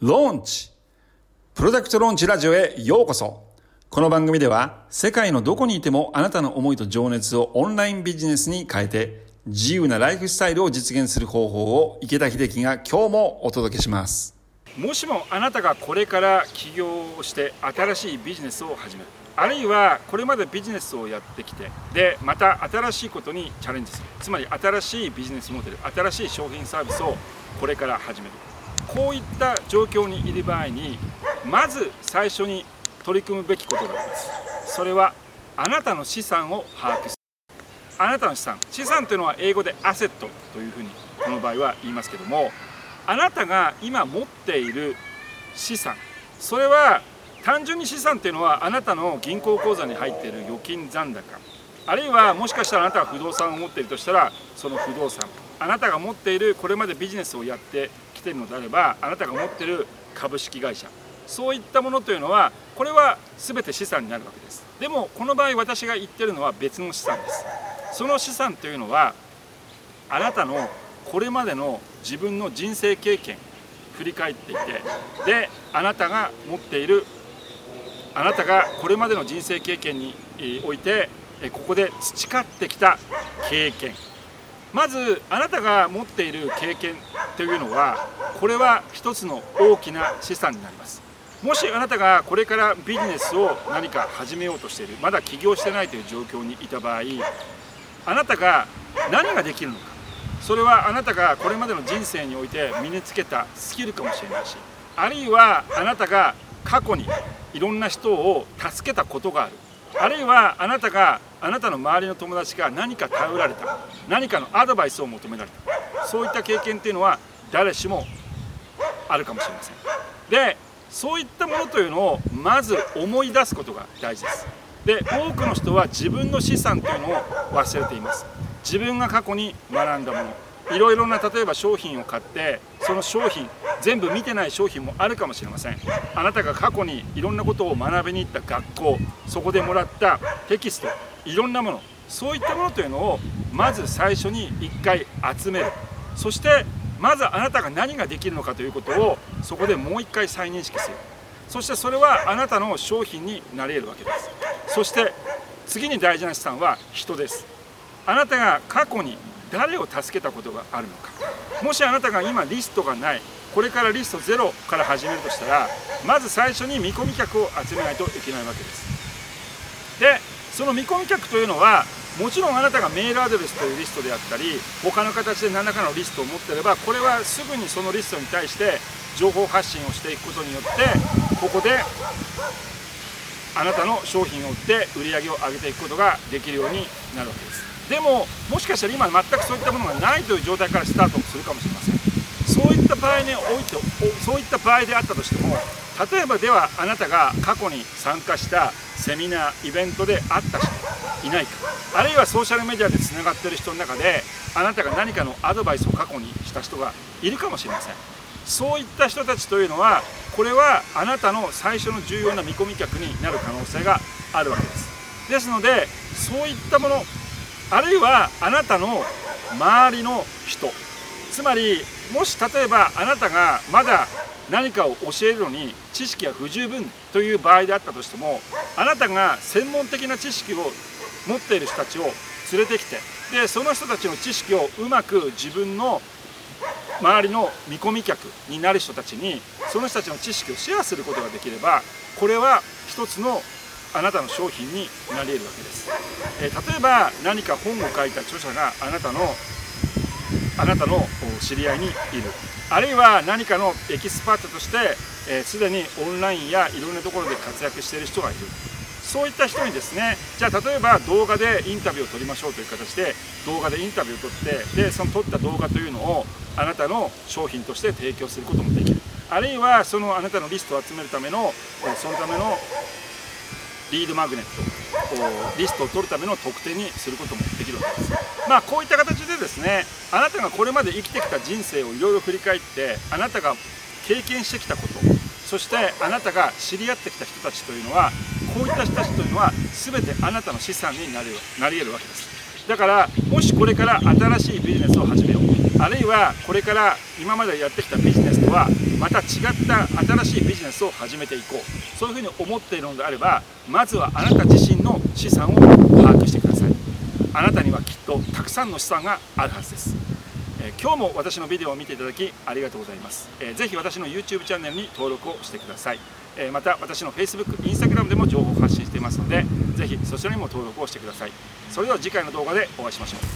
ローンチプロダクトローンチラジオへようこそ。この番組では世界のどこにいてもあなたの思いと情熱をオンラインビジネスに変えて自由なライフスタイルを実現する方法を池田秀樹が今日もお届けします。もしもあなたがこれから起業をして新しいビジネスを始める。あるいはこれまでビジネスをやってきてでまた新しいことにチャレンジする。つまり新しいビジネスモデル新しい商品サービスをこれから始める。こういった状況にいる場合にまず最初に取り組むべきことがありますそれはあなたの資産を把握するあなたの資産資産というのは英語でアセットというふうにこの場合は言いますけどもあなたが今持っている資産。それは単純に資産っていうのはあなたの銀行口座に入っている預金残高。あるいはもしかしたらあなたが不動産を持っているとしたらその不動産。あなたが持っているこれまでビジネスをやってきているのであればあなたが持っている株式会社そういったものというのはこれは全て資産になるわけです。でもこの場合私が言ってるのは別の資産です。その資産というのはあなたのこれまでの自分の人生経験振り返っていてであなたが持っているあなたがこれまでの人生経験においてここで培ってきた経験まずあなたが持っている経験というのはこれは一つの大きな資産になります。もしあなたがこれからビジネスを何か始めようとしているまだ起業してないという状況にいた場合あなたが何ができるのかそれはあなたがこれまでの人生において身につけたスキルかもしれないしあるいはあなたが過去にいろんな人を助けたことがある。あるいはあなたがあなたの周りの友達が何か頼られた何かのアドバイスを求められたそういった経験っていうのは誰しもあるかもしれません。でそういったものというのをまず思い出すことが大事です。で多くの人は自分の資産というのを忘れています。自分が過去に学んだものいろいろな例えば商品を買ってその商品全部見てない商品もあるかもしれません。あなたが過去にいろんなことを学びに行った学校そこでもらったテキストいろんなものそういったものというのをまず最初に1回集める。そしてまずあなたが何ができるのかということをそこでもう1回再認識する。そしてそれはあなたの商品になれるわけです。そして次に大事な資産は人です。あなたが過去に誰を助けたことがあるのか。もしあなたが今リストがないこれからリストゼロから始めるとしたらまず最初に見込み客を集めないといけないわけです。でその見込み客というのはもちろんあなたがメールアドレスというリストであったり他の形で何らかのリストを持ってればこれはすぐにそのリストに対して情報発信をしていくことによってここであなたの商品を売って売り上げを上げていくことができるようになるわけです。でももしかしたら今全くそういったものがないという状態からスタートするかもしれません。そういった場合においてそういった場合であったとしても例えばではあなたが過去に参加したセミナーイベントで会った人いないかあるいはソーシャルメディアでつながっている人の中であなたが何かのアドバイスを過去にした人がいるかもしれません。そういった人たちというのはこれはあなたの最初の重要な見込み客になる可能性があるわけです。ですのでそういったものあるいはあなたの周りの人。つまりもし例えばあなたがまだ何かを教えるのに知識が不十分という場合であったとしてもあなたが専門的な知識を持っている人たちを連れてきてでその人たちの知識をうまく自分の周りの見込み客になる人たちにその人たちの知識をシェアすることができればこれは一つのあなたの商品になり得るわけです、えー、例えば何か本を書いた著者があなたのあなたの知り合いにいる。あるいは何かのエキスパートとしてすで、ー、にオンラインやいろんなところで活躍している人がいる。そういった人にですねじゃあ例えば動画でインタビューを撮りましょうという形で動画でインタビューを撮ってでその撮った動画というのをあなたの商品として提供することもできる。あるいはそのあなたのリストを集めるためのそのためのリードマグネットリストを取るための特典にすることもできるわけです。まあこういった形でですねあなたがこれまで生きてきた人生をいろいろ振り返ってあなたが経験してきたことそしてあなたが知り合ってきた人たちというのはこういった人たちというのは全てあなたの資産になりなり得るわけです。だからもしこれから新しいビジネスを始めよう。あるいはこれから今までやってきたビジネスとはまた違った新しいビジネスを始めていこう。そういうふうに思っているのであればまずはあなた自身の資産を把握してください。あなたにはきっとたくさんの資産があるはずです。え今日も私のビデオを見ていただきありがとうございます、えー、ぜひ私の YouTube チャンネルに登録をしてください、えまた私の Facebook、Instagram でも情報を発信していますのでぜひそちらにも登録をしてください。それでは次回の動画でお会いしましょう。